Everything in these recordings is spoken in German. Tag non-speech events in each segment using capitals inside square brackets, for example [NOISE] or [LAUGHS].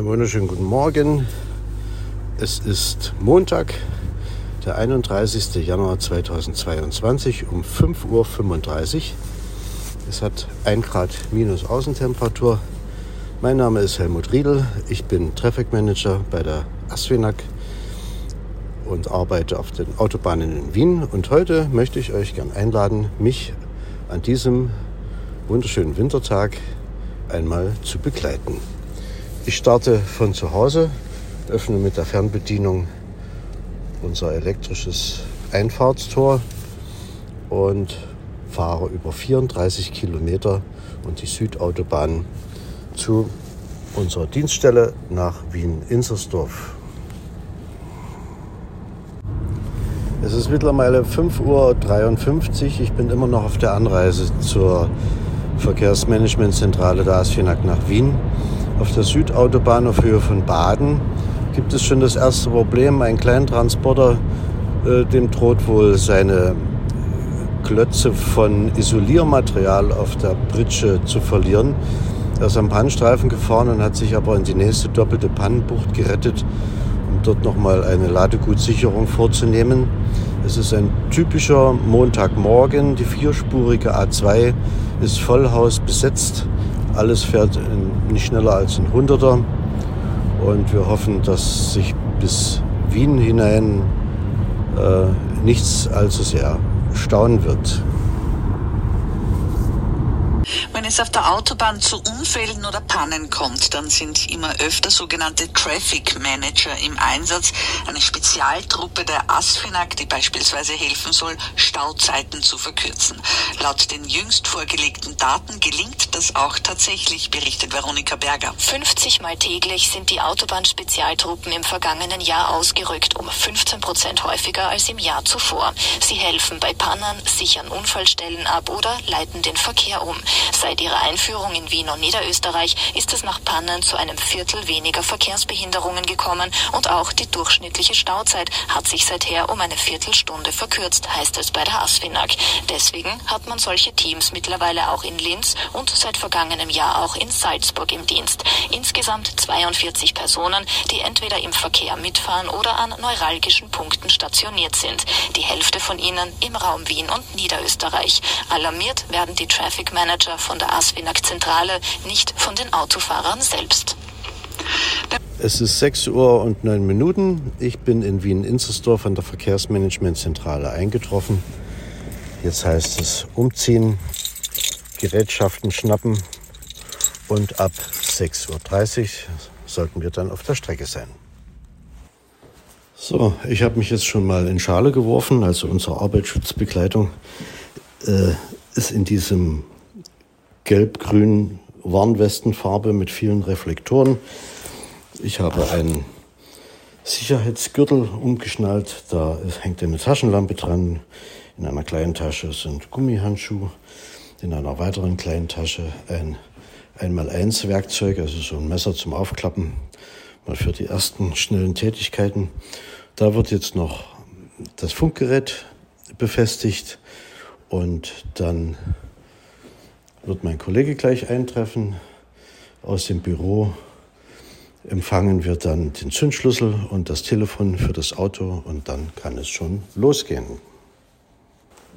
Einen wunderschönen guten Morgen. Es ist Montag, der 31. Januar 2022 um 5.35 Uhr. Es hat 1 Grad minus Außentemperatur. Mein Name ist Helmut Riedel. Ich bin Traffic Manager bei der Asfinag und arbeite auf den Autobahnen in Wien. Und heute möchte ich euch gern einladen, mich an diesem wunderschönen Wintertag einmal zu begleiten. Ich starte von zu Hause, öffne mit der Fernbedienung unser elektrisches Einfahrtstor und fahre über 34 Kilometer und die Südautobahn zu unserer Dienststelle nach Wien-Insersdorf. Es ist mittlerweile 5.53 Uhr. Ich bin immer noch auf der Anreise zur Verkehrsmanagementzentrale der ASFINAG nach Wien. Auf der Südautobahn auf Höhe von Baden gibt es schon das erste Problem. Ein Kleintransporter, äh, dem droht wohl seine Klötze von Isoliermaterial auf der Britsche zu verlieren. Er ist am Pannstreifen gefahren und hat sich aber in die nächste doppelte Pannenbucht gerettet, um dort nochmal eine Ladegutsicherung vorzunehmen. Es ist ein typischer Montagmorgen. Die vierspurige A2 ist vollhaus besetzt. Alles fährt nicht schneller als ein Hunderter. Und wir hoffen, dass sich bis Wien hinein äh, nichts allzu sehr staunen wird. Wenn es auf der Autobahn zu Unfällen oder Pannen kommt, dann sind immer öfter sogenannte Traffic Manager im Einsatz, eine Spezialtruppe der ASFINAG, die beispielsweise helfen soll, Stauzeiten zu verkürzen. Laut den jüngst vorgelegten Daten gelingt das auch tatsächlich, berichtet Veronika Berger. 50 Mal täglich sind die Autobahnspezialtruppen im vergangenen Jahr ausgerückt, um 15 Prozent häufiger als im Jahr zuvor. Sie helfen bei Pannen, sichern Unfallstellen ab oder leiten den Verkehr um. Seit ihrer Einführung in Wien und Niederösterreich ist es nach Pannen zu einem Viertel weniger Verkehrsbehinderungen gekommen und auch die durchschnittliche Stauzeit hat sich seither um eine Viertelstunde verkürzt, heißt es bei der ASFINAG. Deswegen hat man solche Teams mittlerweile auch in Linz und seit vergangenem Jahr auch in Salzburg im Dienst. Insgesamt 42 Personen, die entweder im Verkehr mitfahren oder an neuralgischen Punkten stationiert sind. Die Hälfte von ihnen im Raum Wien und Niederösterreich. Alarmiert werden die Traffic Manager von der ASFINAG-Zentrale, nicht von den Autofahrern selbst. Es ist 6 Uhr und 9 Minuten. Ich bin in Wien-Inzersdorf an der Verkehrsmanagementzentrale eingetroffen. Jetzt heißt es umziehen, Gerätschaften schnappen und ab 6.30 Uhr sollten wir dann auf der Strecke sein. So, ich habe mich jetzt schon mal in Schale geworfen. Also unsere Arbeitsschutzbegleitung äh, ist in diesem gelb-grün Warnwestenfarbe mit vielen Reflektoren. Ich habe einen Sicherheitsgürtel umgeschnallt. Da hängt eine Taschenlampe dran. In einer kleinen Tasche sind Gummihandschuhe. In einer weiteren kleinen Tasche ein einmal-eins Werkzeug, also so ein Messer zum Aufklappen, mal für die ersten schnellen Tätigkeiten. Da wird jetzt noch das Funkgerät befestigt und dann wird mein Kollege gleich eintreffen aus dem Büro. Empfangen wir dann den Zündschlüssel und das Telefon für das Auto und dann kann es schon losgehen.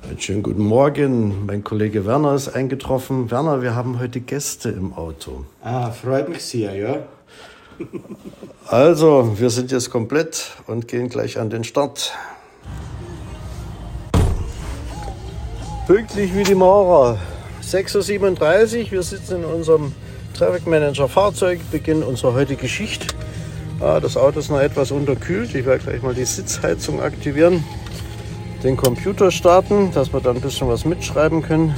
Einen schönen guten Morgen. Mein Kollege Werner ist eingetroffen. Werner, wir haben heute Gäste im Auto. Ah, freut mich sehr, ja. Also, wir sind jetzt komplett und gehen gleich an den Start. Pünktlich wie die Maurer. 6.37 Uhr, wir sitzen in unserem Traffic Manager Fahrzeug, Beginn unserer heutigen Geschichte. Ah, das Auto ist noch etwas unterkühlt. Ich werde gleich mal die Sitzheizung aktivieren, den Computer starten, dass wir dann ein bisschen was mitschreiben können.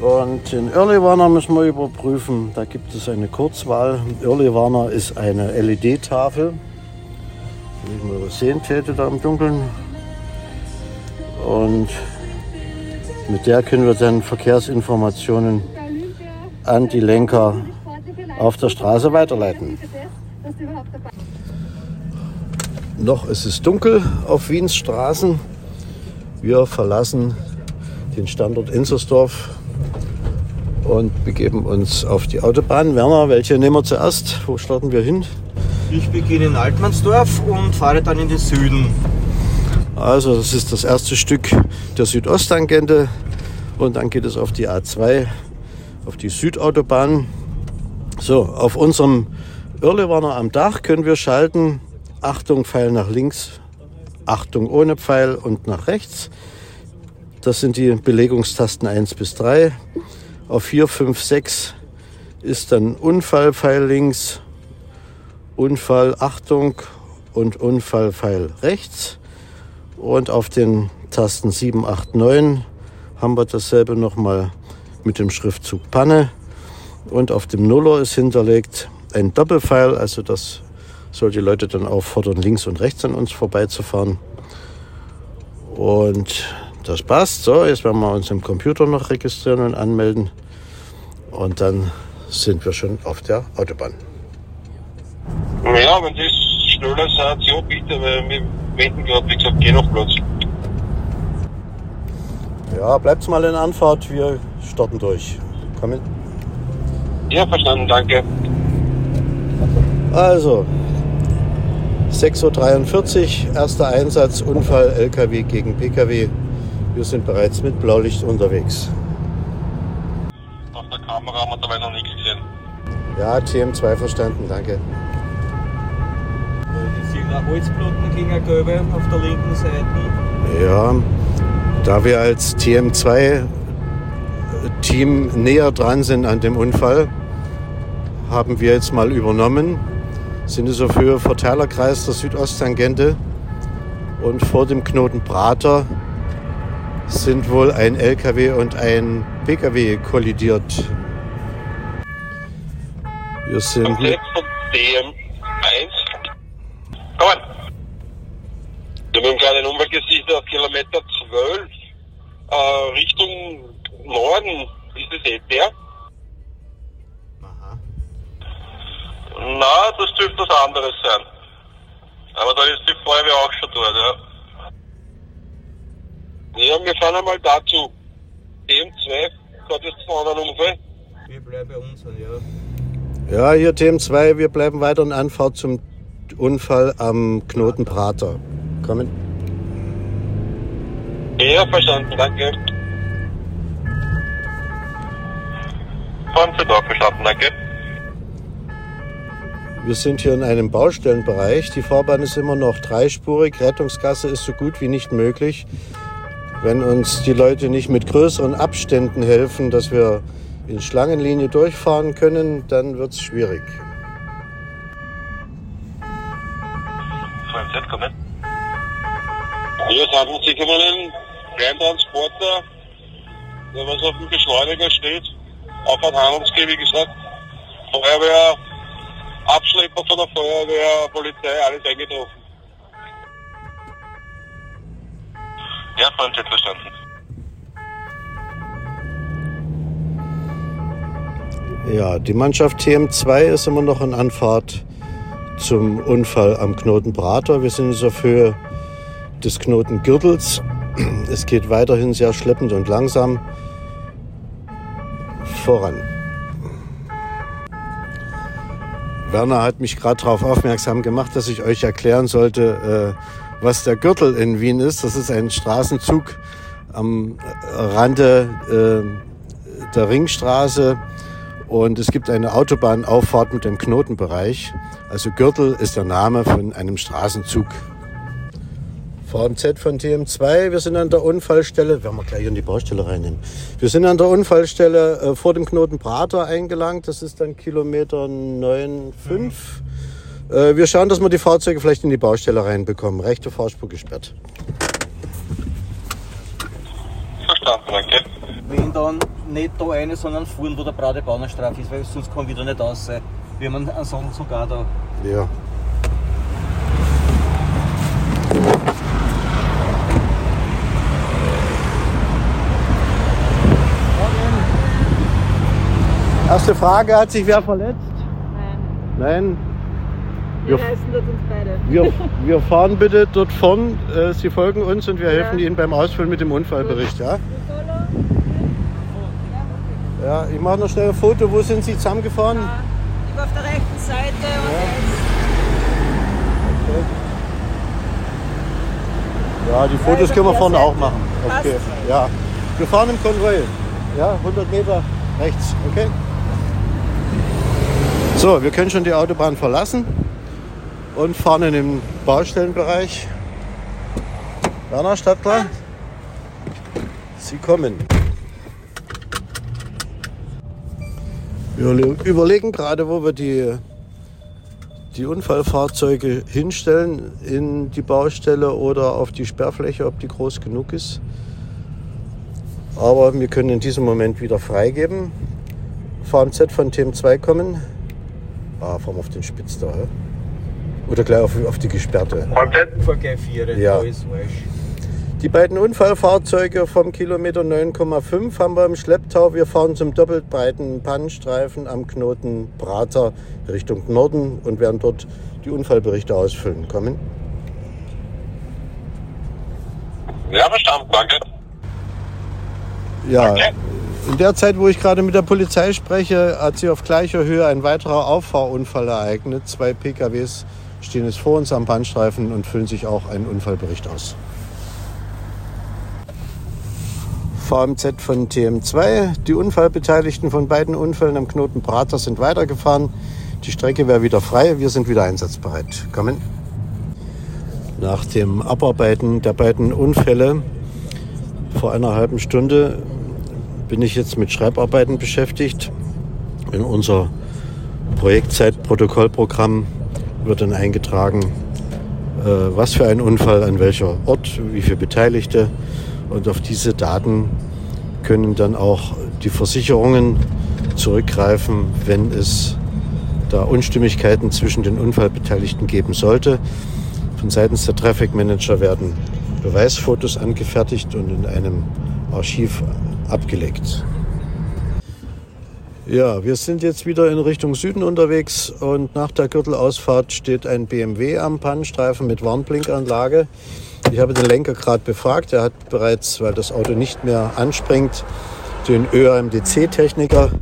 Und den Early Warner müssen wir überprüfen. Da gibt es eine Kurzwahl. Early Warner ist eine LED-Tafel. Wenn ich mal sehen täte da im Dunkeln. Und mit der können wir dann Verkehrsinformationen an die Lenker auf der Straße weiterleiten. Noch ist es dunkel auf Wiens Straßen. Wir verlassen den Standort Inzersdorf und begeben uns auf die Autobahn. Werner, welche nehmen wir zuerst? Wo starten wir hin? Ich beginne in Altmannsdorf und fahre dann in den Süden. Also das ist das erste Stück der Südosttangente und dann geht es auf die A2, auf die Südautobahn. So, auf unserem Irrlewarner am Dach können wir schalten. Achtung, Pfeil nach links, Achtung ohne Pfeil und nach rechts. Das sind die Belegungstasten 1 bis 3. Auf 4, 5, 6 ist dann Unfallpfeil links, Unfall, Achtung und Unfallpfeil rechts. Und auf den Tasten 7, 8, 9 haben wir dasselbe nochmal mit dem Schriftzug Panne. Und auf dem Nuller ist hinterlegt ein Doppelpfeil, also das soll die Leute dann auffordern, links und rechts an uns vorbeizufahren. Und das passt. So, jetzt werden wir uns im Computer noch registrieren und anmelden. Und dann sind wir schon auf der Autobahn. Ja, wenn das schneller seid, ja bitte, weil wir wenden gerade, wie gesagt, geh noch Platz. Ja, bleibt mal in Anfahrt, wir starten durch. Kommen. Ja, verstanden, danke. Also, 6.43 Uhr, erster Einsatz, Unfall LKW gegen PKW. Wir sind bereits mit Blaulicht unterwegs. Auf der Kamera haben wir dabei noch nichts gesehen. Ja, TM2 verstanden, danke. Eine gelbe auf der linken Seite. Ja, da wir als TM2 Team näher dran sind an dem Unfall, haben wir jetzt mal übernommen. Sind es auf Höhe Verteilerkreis der Südosttangente und vor dem Knoten Prater sind wohl ein LKW und ein PKW kollidiert. Wir sind Komplett von Norden. Ist das eh der? Na, das dürfte was anderes sein. Aber da ist die Feuerwehr auch schon dort, ja. Ja, wir fahren einmal dazu. DM2, hat jetzt einen anderen Unfall. Wir bleiben bei uns, ja. Ja, hier TM2, wir bleiben weiter in Anfahrt zum Unfall am Knoten Prater. Kommen. Ja, verstanden, danke. Sie da, verstanden, danke. Wir sind hier in einem Baustellenbereich. Die Fahrbahn ist immer noch dreispurig. Rettungsgasse ist so gut wie nicht möglich. Wenn uns die Leute nicht mit größeren Abständen helfen, dass wir in Schlangenlinie durchfahren können, dann wird es schwierig. Es handelt sich um einen Kleintransporter, der was auf dem Beschleuniger steht. Auf ein Handelsgeh, wie gesagt. Feuerwehr, Abschlepper von der Feuerwehr, Polizei, alles eingetroffen. Ja, VMZ verstanden. Ja, die Mannschaft TM2 ist immer noch in Anfahrt zum Unfall am Knoten Prater. Wir sind jetzt auf Höhe des Knotengürtels. Es geht weiterhin sehr schleppend und langsam voran. Werner hat mich gerade darauf aufmerksam gemacht, dass ich euch erklären sollte, äh, was der Gürtel in Wien ist. Das ist ein Straßenzug am Rande äh, der Ringstraße und es gibt eine Autobahnauffahrt mit dem Knotenbereich. Also Gürtel ist der Name von einem Straßenzug. VMZ von TM2. Wir sind an der Unfallstelle, werden wir gleich in die Baustelle reinnehmen. Wir sind an der Unfallstelle äh, vor dem Knoten Prater eingelangt. Das ist dann Kilometer 9,5. Äh, wir schauen, dass wir die Fahrzeuge vielleicht in die Baustelle reinbekommen. Rechte Fahrspur gesperrt. Verstanden, danke. Wenn dann nicht da eine, sondern vorn, wo der Brade Bauernstrafe ist, weil sonst kann wieder nicht raus. Wir haben einen Sonnenzug auch da. Ja. Erste Frage, hat sich wer verletzt? Nein, Nein. wir Wir, reißen dort uns beide. [LAUGHS] wir, fahren bitte dort vorn. Äh, Sie folgen uns und wir helfen Ihnen beim Ausfüllen mit dem Unfallbericht. Ja, ja ich mache noch schnell ein Foto. Wo sind Sie zusammengefahren? Ich war auf der rechten Seite und Ja, die Fotos Ja, können wir vorne auch machen. Okay. Ja. Wir fahren im Konvoi. Ja, 100 Meter rechts. Okay. So, wir können schon die Autobahn verlassen und fahren in den Baustellenbereich. Werner, Stadtler. Sie kommen. Wir überlegen gerade, wo wir die die Unfallfahrzeuge hinstellen in die Baustelle oder auf die Sperrfläche, ob die groß genug ist. Aber wir können in diesem Moment wieder freigeben. VMZ von TM2 kommen. Ah, fahren wir auf den Spitz da. hä? Oder gleich auf, auf die gesperrte. Gleich vier, Ja. alles falsch. Die beiden Unfallfahrzeuge vom Kilometer 9,5 haben wir im Schlepptau. Wir fahren zum doppelt breiten Pannenstreifen am Knoten Prater Richtung Norden und werden dort die Unfallberichte ausfüllen. Kommen. ja, verstanden, danke. Ja, in der Zeit, wo ich gerade mit der Polizei spreche, hat sich auf gleicher Höhe ein weiterer Auffahrunfall ereignet. Zwei PKWs stehen jetzt vor uns am Bahnstreifen und füllen sich auch einen Unfallbericht aus. VMZ von TM2. Die Unfallbeteiligten von beiden Unfällen am Knoten Prater sind weitergefahren. Die Strecke wäre wieder frei. Wir sind wieder einsatzbereit. Kommen. Nach dem Abarbeiten der beiden Unfälle vor einer halben Stunde bin ich jetzt mit Schreibarbeiten beschäftigt. In unser Projektzeitprotokollprogramm wird dann eingetragen, äh, was für ein Unfall, an welcher Ort, wie viele Beteiligte. Und auf diese Daten können dann auch die Versicherungen zurückgreifen, wenn es da Unstimmigkeiten zwischen den Unfallbeteiligten geben sollte. Von seitens der Traffic Manager werden Beweisfotos angefertigt und in einem Archiv abgelegt. Ja, wir sind jetzt wieder in Richtung Süden unterwegs und nach der Gürtelausfahrt steht ein BMW am Pannenstreifen mit Warnblinkanlage. Ich habe den Lenker gerade befragt. Er hat bereits, weil das Auto nicht mehr anspringt, den ÖAMDC-Techniker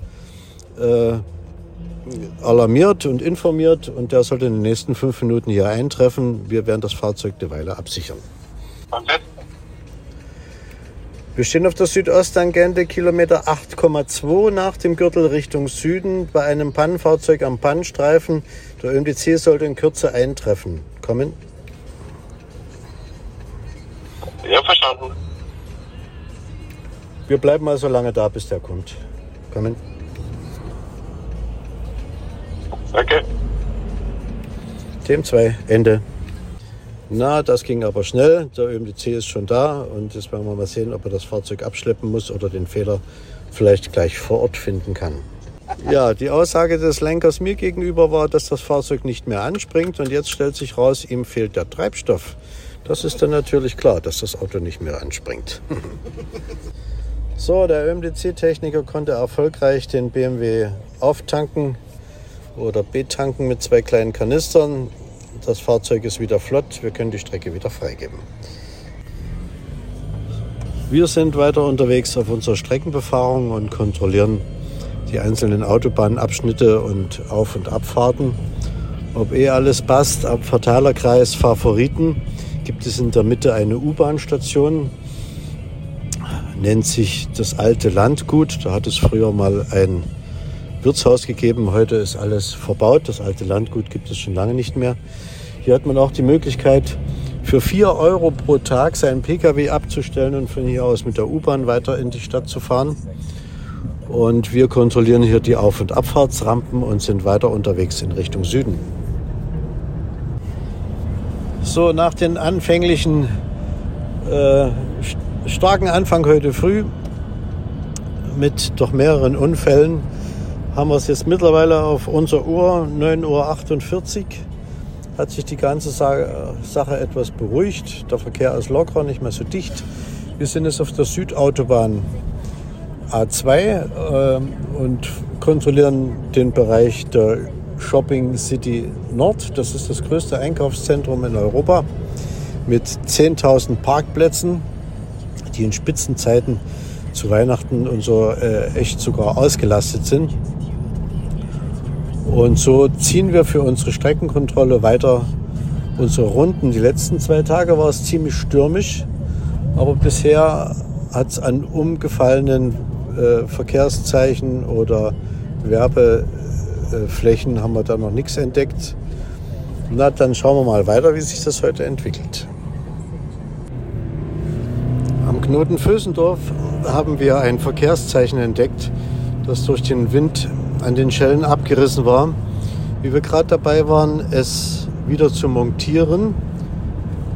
äh, alarmiert und informiert und der sollte in den nächsten fünf Minuten hier eintreffen. Wir werden das Fahrzeug eine Weile absichern. VMZ, Wir stehen auf der Südosttangente, Kilometer 8,2 nach dem Gürtel Richtung Süden bei einem Pannenfahrzeug am Pannenstreifen. Der ÖMDC sollte in Kürze eintreffen. Kommen. ja, verstanden. Wir bleiben mal so lange da, bis der kommt. Kommen. Danke. TM2, Ende. Na, das ging aber schnell. Der ÖMDC ist schon da und jetzt werden wir mal sehen, ob er das Fahrzeug abschleppen muss oder den Fehler vielleicht gleich vor Ort finden kann. Ja, die Aussage des Lenkers mir gegenüber war, dass das Fahrzeug nicht mehr anspringt und jetzt stellt sich raus, ihm fehlt der Treibstoff. Das ist dann natürlich klar, dass das Auto nicht mehr anspringt. [LAUGHS] So, der ÖMDC-Techniker konnte erfolgreich den BMW auftanken oder betanken mit zwei kleinen Kanistern. Das Fahrzeug ist wieder flott, wir können die Strecke wieder freigeben. Wir sind weiter unterwegs auf unserer Streckenbefahrung und kontrollieren die einzelnen Autobahnabschnitte und Auf- und Abfahrten. Ob eh alles passt, ab Verteilerkreis Favoriten gibt es in der Mitte eine U-Bahn-Station, nennt sich das alte Landgut. Da hat es früher mal ein Wirtshaus gegeben. Heute ist alles verbaut. Das alte Landgut gibt es schon lange nicht mehr. Hier hat man auch die Möglichkeit, für 4 Euro pro Tag seinen Pkw abzustellen und von hier aus mit der U-Bahn weiter in die Stadt zu fahren. Und wir kontrollieren hier die Auf- und Abfahrtsrampen und sind weiter unterwegs in Richtung Süden. So, nach den anfänglichen äh, starken Anfang heute früh mit doch mehreren Unfällen haben wir es jetzt mittlerweile auf unserer Uhr 9.48 Uhr. Hat sich die ganze Sache etwas beruhigt. Der Verkehr ist locker, nicht mehr so dicht. Wir sind jetzt auf der Südautobahn A2 äh, und kontrollieren den Bereich der Shopping City Nord. Das ist das größte Einkaufszentrum in Europa mit 10.000 Parkplätzen, die in Spitzenzeiten zu Weihnachten und so äh, echt sogar ausgelastet sind. Und so ziehen wir für unsere Streckenkontrolle weiter unsere Runden. Die letzten zwei Tage war es ziemlich stürmisch, aber bisher hat es an umgefallenen äh, Verkehrszeichen oder Werbeflächen haben wir da noch nichts entdeckt. Na, dann schauen wir mal weiter, wie sich das heute entwickelt. Am Knoten Vösendorf haben wir ein Verkehrszeichen entdeckt, das durch den Wind an den Schellen abgerissen war. Wie wir gerade dabei waren, es wieder zu montieren,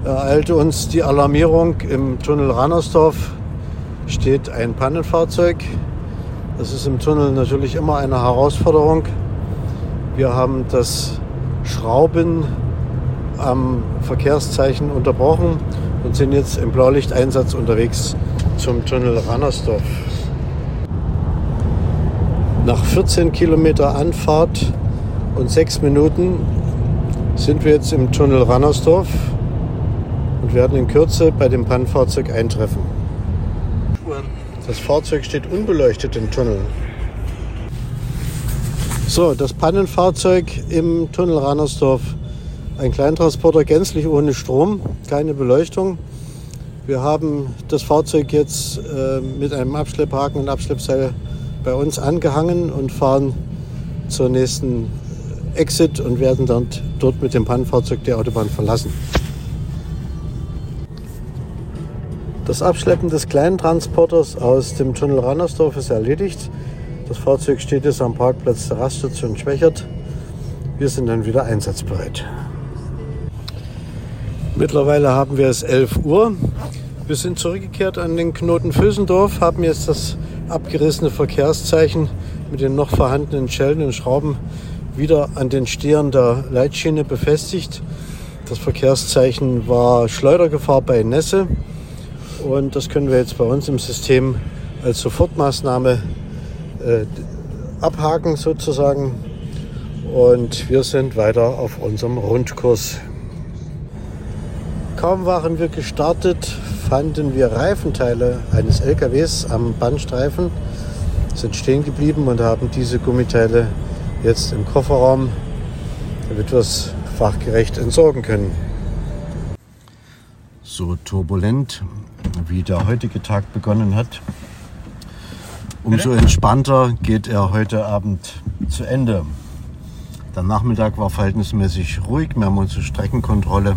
ereilte uns die Alarmierung im Tunnel Rannersdorf steht ein Pannenfahrzeug. Das ist im Tunnel natürlich immer eine Herausforderung. Wir haben das Schrauben am Verkehrszeichen unterbrochen und sind jetzt im Blaulichteinsatz unterwegs zum Tunnel Rannersdorf. Nach 14 Kilometer Anfahrt und 6 Minuten sind wir jetzt im Tunnel Rannersdorf und werden in Kürze bei dem Pannenfahrzeug eintreffen. Das Fahrzeug steht unbeleuchtet im Tunnel. So, das Pannenfahrzeug im Tunnel Rannersdorf. Ein Kleintransporter gänzlich ohne Strom, keine Beleuchtung. Wir haben das Fahrzeug jetzt äh, mit einem Abschlepphaken und Abschleppseil bei uns angehangen und fahren zur nächsten Exit und werden dann dort mit dem Pannenfahrzeug die Autobahn verlassen. Das Abschleppen des kleinen Transporters aus dem Tunnel Rannersdorf ist erledigt. Das Fahrzeug steht jetzt am Parkplatz der Raststation Schwächert. Wir sind dann wieder einsatzbereit. Mittlerweile haben wir es 11 Uhr. Wir sind zurückgekehrt an den Knoten Vösendorf, haben jetzt das abgerissene Verkehrszeichen mit den noch vorhandenen Schellen und Schrauben wieder an den Stehern der Leitschiene befestigt. Das Verkehrszeichen war Schleudergefahr bei Nässe. Und das können wir jetzt bei uns im System als Sofortmaßnahme äh, abhaken sozusagen. Und wir sind weiter auf unserem Rundkurs. Kaum waren wir gestartet, fanden wir Reifenteile eines LKWs am Bandstreifen, sind stehen geblieben und haben diese Gummiteile jetzt im Kofferraum, damit wir es fachgerecht entsorgen können. So turbulent wie der heutige Tag begonnen hat, umso entspannter geht er heute Abend zu Ende. Der Nachmittag war verhältnismäßig ruhig. Wir haben unsere Streckenkontrolle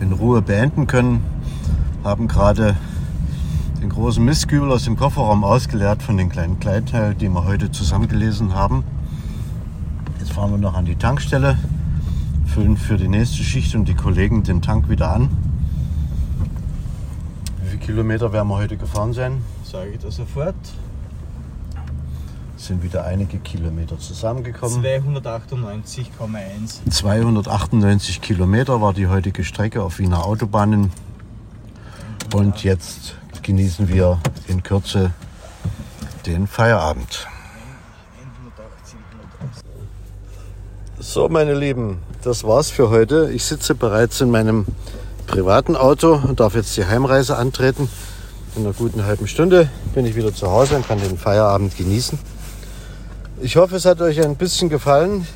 in Ruhe beenden können, haben gerade den großen Mistkübel aus dem Kofferraum ausgeleert von den kleinen Kleidteilen, die wir heute zusammengelesen haben. Jetzt fahren wir noch an die Tankstelle, füllen für die nächste Schicht und die Kollegen den Tank wieder an. Wie viele Kilometer werden wir heute gefahren sein? Sage ich das sofort. Sind wieder einige Kilometer zusammengekommen. 298,1. 298 Kilometer war die heutige Strecke auf Wiener Autobahnen. Und jetzt genießen wir in Kürze den Feierabend. So, meine Lieben, das war's für heute. Ich sitze bereits in meinem privaten Auto und darf jetzt die Heimreise antreten. In einer guten halben Stunde bin ich wieder zu Hause und kann den Feierabend genießen. Ich hoffe, es hat euch ein bisschen gefallen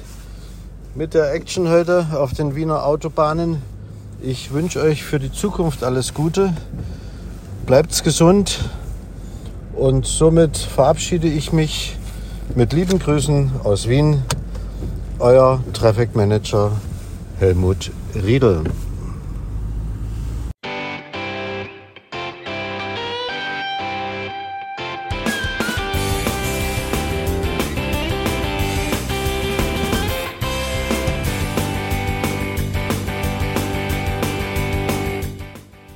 mit der Action heute auf den Wiener Autobahnen. Ich wünsche euch für die Zukunft alles Gute. Bleibt's gesund und somit verabschiede ich mich mit lieben Grüßen aus Wien. Euer Traffic Manager Helmut Riedel.